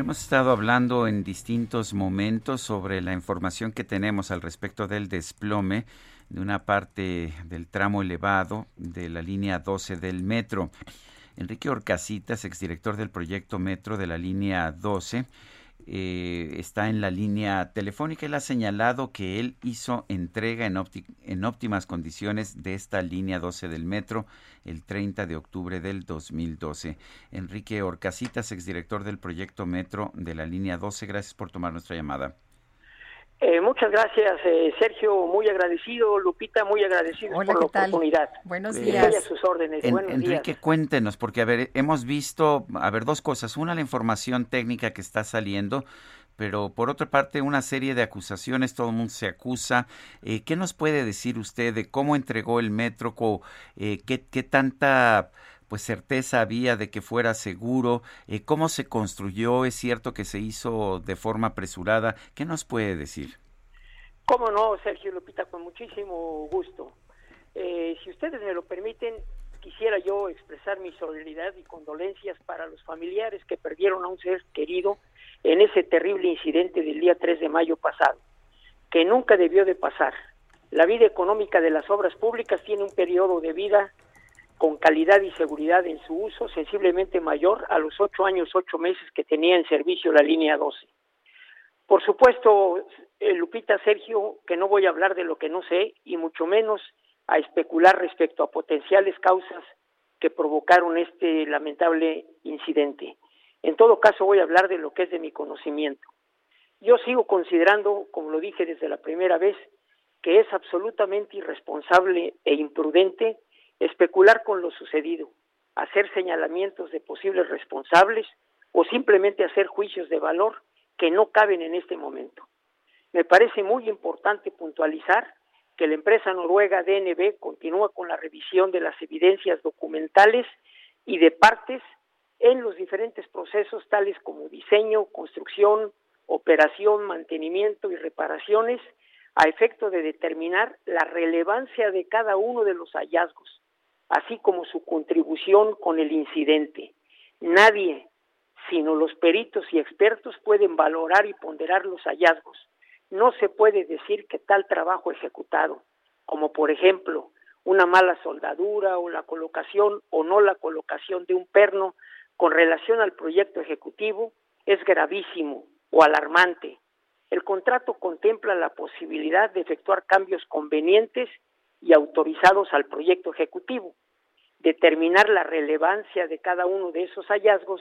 Hemos estado hablando en distintos momentos sobre la información que tenemos al respecto del desplome de una parte del tramo elevado de la línea 12 del metro. Enrique Orcasitas, exdirector del proyecto Metro de la línea 12, eh, está en la línea telefónica. Él ha señalado que él hizo entrega en, en óptimas condiciones de esta línea 12 del metro el 30 de octubre del 2012. Enrique Orcasitas, exdirector del proyecto Metro de la línea 12, gracias por tomar nuestra llamada. Eh, muchas gracias, eh, Sergio, muy agradecido, Lupita, muy agradecido por la oportunidad. Buenos días. a sus órdenes. Enrique, cuéntenos, porque a ver, hemos visto, a ver, dos cosas. Una, la información técnica que está saliendo, pero por otra parte, una serie de acusaciones, todo el mundo se acusa. Eh, ¿Qué nos puede decir usted de cómo entregó el metro? Eh, qué, ¿Qué tanta pues certeza había de que fuera seguro, eh, cómo se construyó, es cierto que se hizo de forma apresurada, ¿qué nos puede decir? Cómo no, Sergio Lupita, con muchísimo gusto. Eh, si ustedes me lo permiten, quisiera yo expresar mi solidaridad y condolencias para los familiares que perdieron a un ser querido en ese terrible incidente del día 3 de mayo pasado, que nunca debió de pasar. La vida económica de las obras públicas tiene un periodo de vida con calidad y seguridad en su uso sensiblemente mayor a los ocho años, ocho meses que tenía en servicio la línea 12. Por supuesto, eh, Lupita Sergio, que no voy a hablar de lo que no sé y mucho menos a especular respecto a potenciales causas que provocaron este lamentable incidente. En todo caso, voy a hablar de lo que es de mi conocimiento. Yo sigo considerando, como lo dije desde la primera vez, que es absolutamente irresponsable e imprudente especular con lo sucedido, hacer señalamientos de posibles responsables o simplemente hacer juicios de valor que no caben en este momento. Me parece muy importante puntualizar que la empresa noruega DNB continúa con la revisión de las evidencias documentales y de partes en los diferentes procesos tales como diseño, construcción, operación, mantenimiento y reparaciones a efecto de determinar la relevancia de cada uno de los hallazgos, así como su contribución con el incidente. Nadie, sino los peritos y expertos, pueden valorar y ponderar los hallazgos. No se puede decir que tal trabajo ejecutado, como por ejemplo una mala soldadura o la colocación o no la colocación de un perno con relación al proyecto ejecutivo, es gravísimo o alarmante. El contrato contempla la posibilidad de efectuar cambios convenientes y autorizados al proyecto ejecutivo, determinar la relevancia de cada uno de esos hallazgos,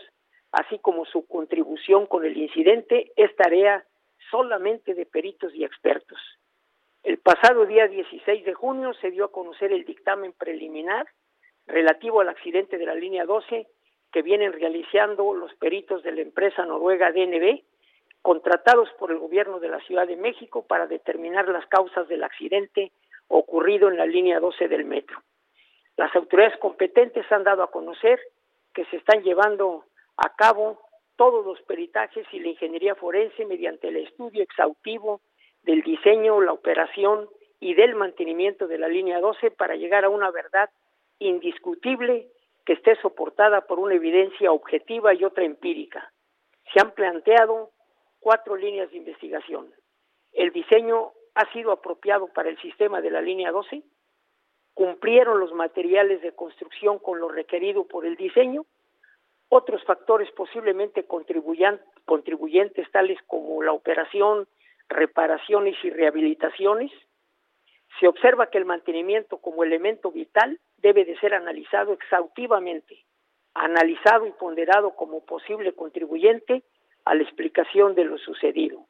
así como su contribución con el incidente, es tarea solamente de peritos y expertos. El pasado día 16 de junio se dio a conocer el dictamen preliminar relativo al accidente de la línea 12 que vienen realizando los peritos de la empresa noruega DNB, contratados por el gobierno de la Ciudad de México para determinar las causas del accidente ocurrido en la línea 12 del metro. Las autoridades competentes han dado a conocer que se están llevando a cabo todos los peritajes y la ingeniería forense mediante el estudio exhaustivo del diseño, la operación y del mantenimiento de la línea 12 para llegar a una verdad indiscutible que esté soportada por una evidencia objetiva y otra empírica. Se han planteado cuatro líneas de investigación. El diseño ha sido apropiado para el sistema de la línea 12, cumplieron los materiales de construcción con lo requerido por el diseño, otros factores posiblemente contribuyentes tales como la operación, reparaciones y rehabilitaciones, se observa que el mantenimiento como elemento vital debe de ser analizado exhaustivamente, analizado y ponderado como posible contribuyente a la explicación de lo sucedido.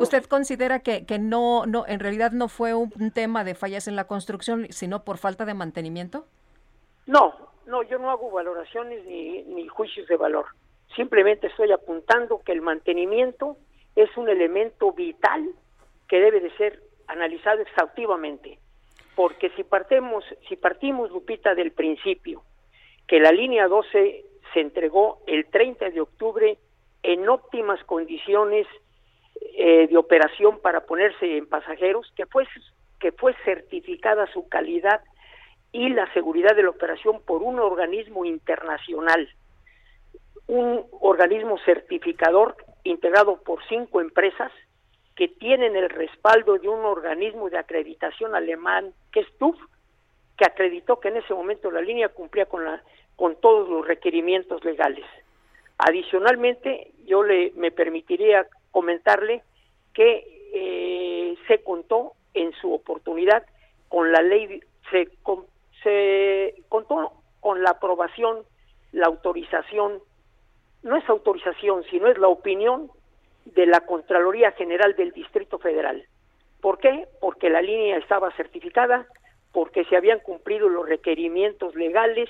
¿Usted considera que, que no, no, en realidad no fue un, tema de fallas en la construcción, sino por falta de mantenimiento? No, no, yo no hago valoraciones ni, ni juicios de valor. Simplemente estoy apuntando que el mantenimiento es un elemento vital que debe de ser analizado exhaustivamente. Porque si partimos, si partimos, Lupita, del principio que la línea 12 se entregó el 30 de octubre en óptimas condiciones eh, de operación para ponerse en pasajeros, que fue, que fue certificada su calidad y la seguridad de la operación por un organismo internacional, un organismo certificador integrado por cinco empresas que tienen el respaldo de un organismo de acreditación alemán que es TUF, que acreditó que en ese momento la línea cumplía con la con todos los requerimientos legales. Adicionalmente, yo le me permitiría comentarle que eh, se contó en su oportunidad con la ley se, se contó con la aprobación, la autorización, no es autorización, sino es la opinión de la Contraloría General del Distrito Federal. ¿Por qué? Porque la línea estaba certificada, porque se habían cumplido los requerimientos legales,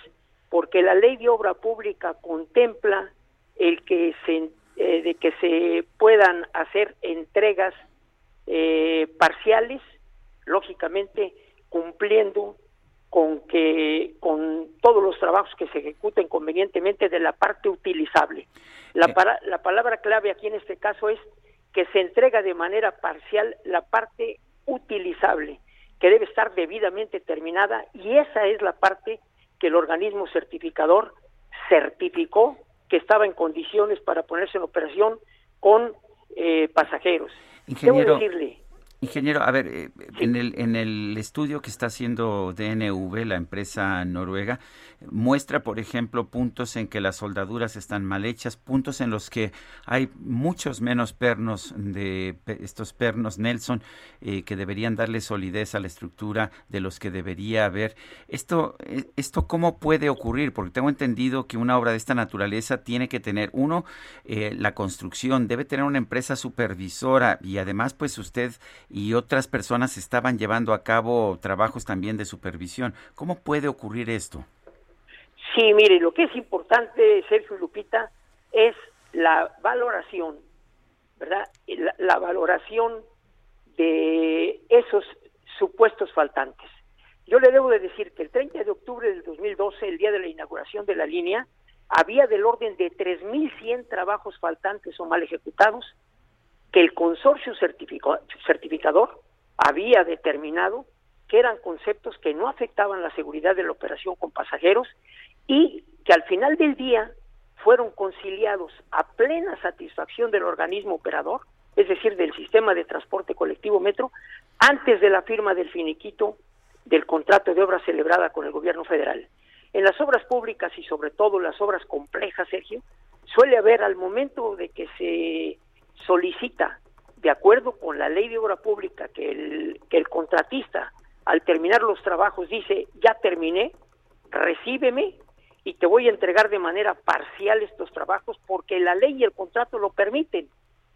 porque la ley de obra pública contempla el que se eh, de que se puedan hacer entregas eh, parciales, lógicamente cumpliendo con que con todos los trabajos que se ejecuten convenientemente de la parte utilizable. La, para, la palabra clave aquí en este caso es que se entrega de manera parcial la parte utilizable, que debe estar debidamente terminada y esa es la parte que el organismo certificador certificó que estaba en condiciones para ponerse en operación con eh, pasajeros. Ingeniero, decirle, Ingeniero, a ver, eh, en, el, en el estudio que está haciendo DNV, la empresa noruega, muestra, por ejemplo, puntos en que las soldaduras están mal hechas, puntos en los que hay muchos menos pernos de estos pernos Nelson eh, que deberían darle solidez a la estructura de los que debería haber. Esto, eh, esto cómo puede ocurrir, porque tengo entendido que una obra de esta naturaleza tiene que tener uno la construcción, debe tener una empresa supervisora y además, pues usted y otras personas estaban llevando a cabo trabajos también de supervisión. ¿Cómo puede ocurrir esto? Sí, mire, lo que es importante, Sergio Lupita, es la valoración, ¿verdad? La, la valoración de esos supuestos faltantes. Yo le debo de decir que el 30 de octubre del 2012, el día de la inauguración de la línea, había del orden de 3.100 trabajos faltantes o mal ejecutados que el consorcio certificador había determinado que eran conceptos que no afectaban la seguridad de la operación con pasajeros y que al final del día fueron conciliados a plena satisfacción del organismo operador, es decir, del sistema de transporte colectivo Metro, antes de la firma del finiquito del contrato de obra celebrada con el gobierno federal. En las obras públicas y sobre todo las obras complejas, Sergio, suele haber al momento de que se solicita, de acuerdo con la ley de obra pública, que el, que el contratista al terminar los trabajos dice, ya terminé, recíbeme y te voy a entregar de manera parcial estos trabajos porque la ley y el contrato lo permiten.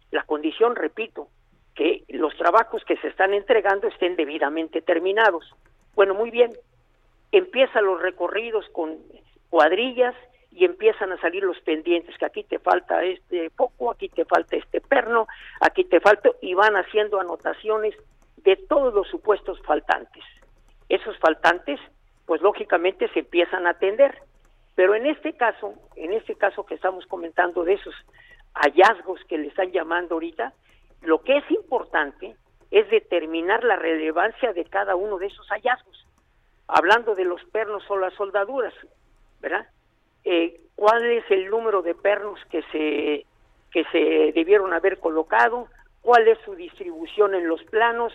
La condición, repito, que los trabajos que se están entregando estén debidamente terminados. Bueno, muy bien, empiezan los recorridos con cuadrillas y empiezan a salir los pendientes, que aquí te falta este poco, aquí te falta este perno, aquí te falta, y van haciendo anotaciones de todos los supuestos faltantes. Esos faltantes, pues lógicamente se empiezan a atender. Pero en este caso, en este caso que estamos comentando de esos hallazgos que le están llamando ahorita, lo que es importante es determinar la relevancia de cada uno de esos hallazgos. Hablando de los pernos o las soldaduras, ¿verdad? Eh, cuál es el número de pernos que se que se debieron haber colocado, cuál es su distribución en los planos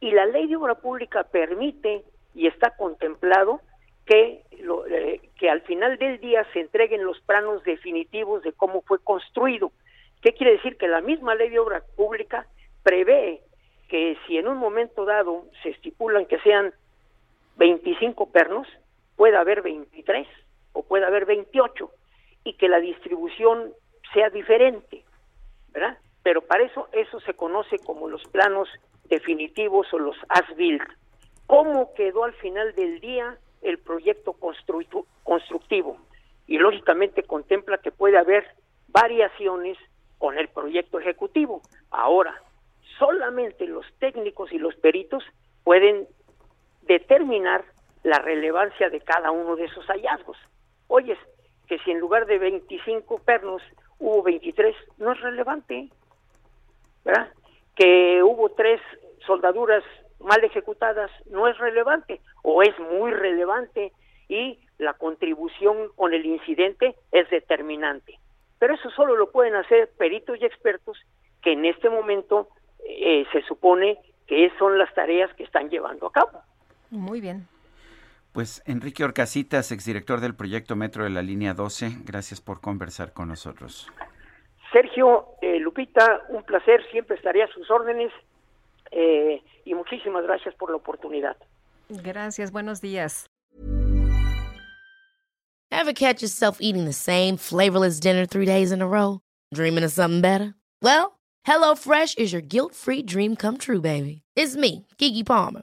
y la ley de obra pública permite y está contemplado que lo, eh, que al final del día se entreguen los planos definitivos de cómo fue construido. ¿Qué quiere decir? Que la misma ley de obra pública prevé que si en un momento dado se estipulan que sean 25 pernos, pueda haber 23 o puede haber 28 y que la distribución sea diferente, ¿verdad? Pero para eso eso se conoce como los planos definitivos o los as-built. ¿Cómo quedó al final del día? el proyecto constructivo y lógicamente contempla que puede haber variaciones con el proyecto ejecutivo. Ahora, solamente los técnicos y los peritos pueden determinar la relevancia de cada uno de esos hallazgos. Oyes, que si en lugar de 25 pernos hubo 23, no es relevante, ¿verdad? Que hubo tres soldaduras mal ejecutadas, no es relevante, o es muy relevante, y la contribución con el incidente es determinante. Pero eso solo lo pueden hacer peritos y expertos que en este momento eh, se supone que son las tareas que están llevando a cabo. Muy bien. Pues Enrique Orcasitas, exdirector del proyecto Metro de la Línea 12, gracias por conversar con nosotros. Sergio, eh, Lupita, un placer, siempre estaré a sus órdenes eh, y muchísimas gracias por la oportunidad. Gracias, buenos días. Ever catch yourself eating the same flavorless dinner three days in a row? Dreaming of something better? Well, HelloFresh is your guilt-free dream come true, baby. It's me, Kiki Palmer.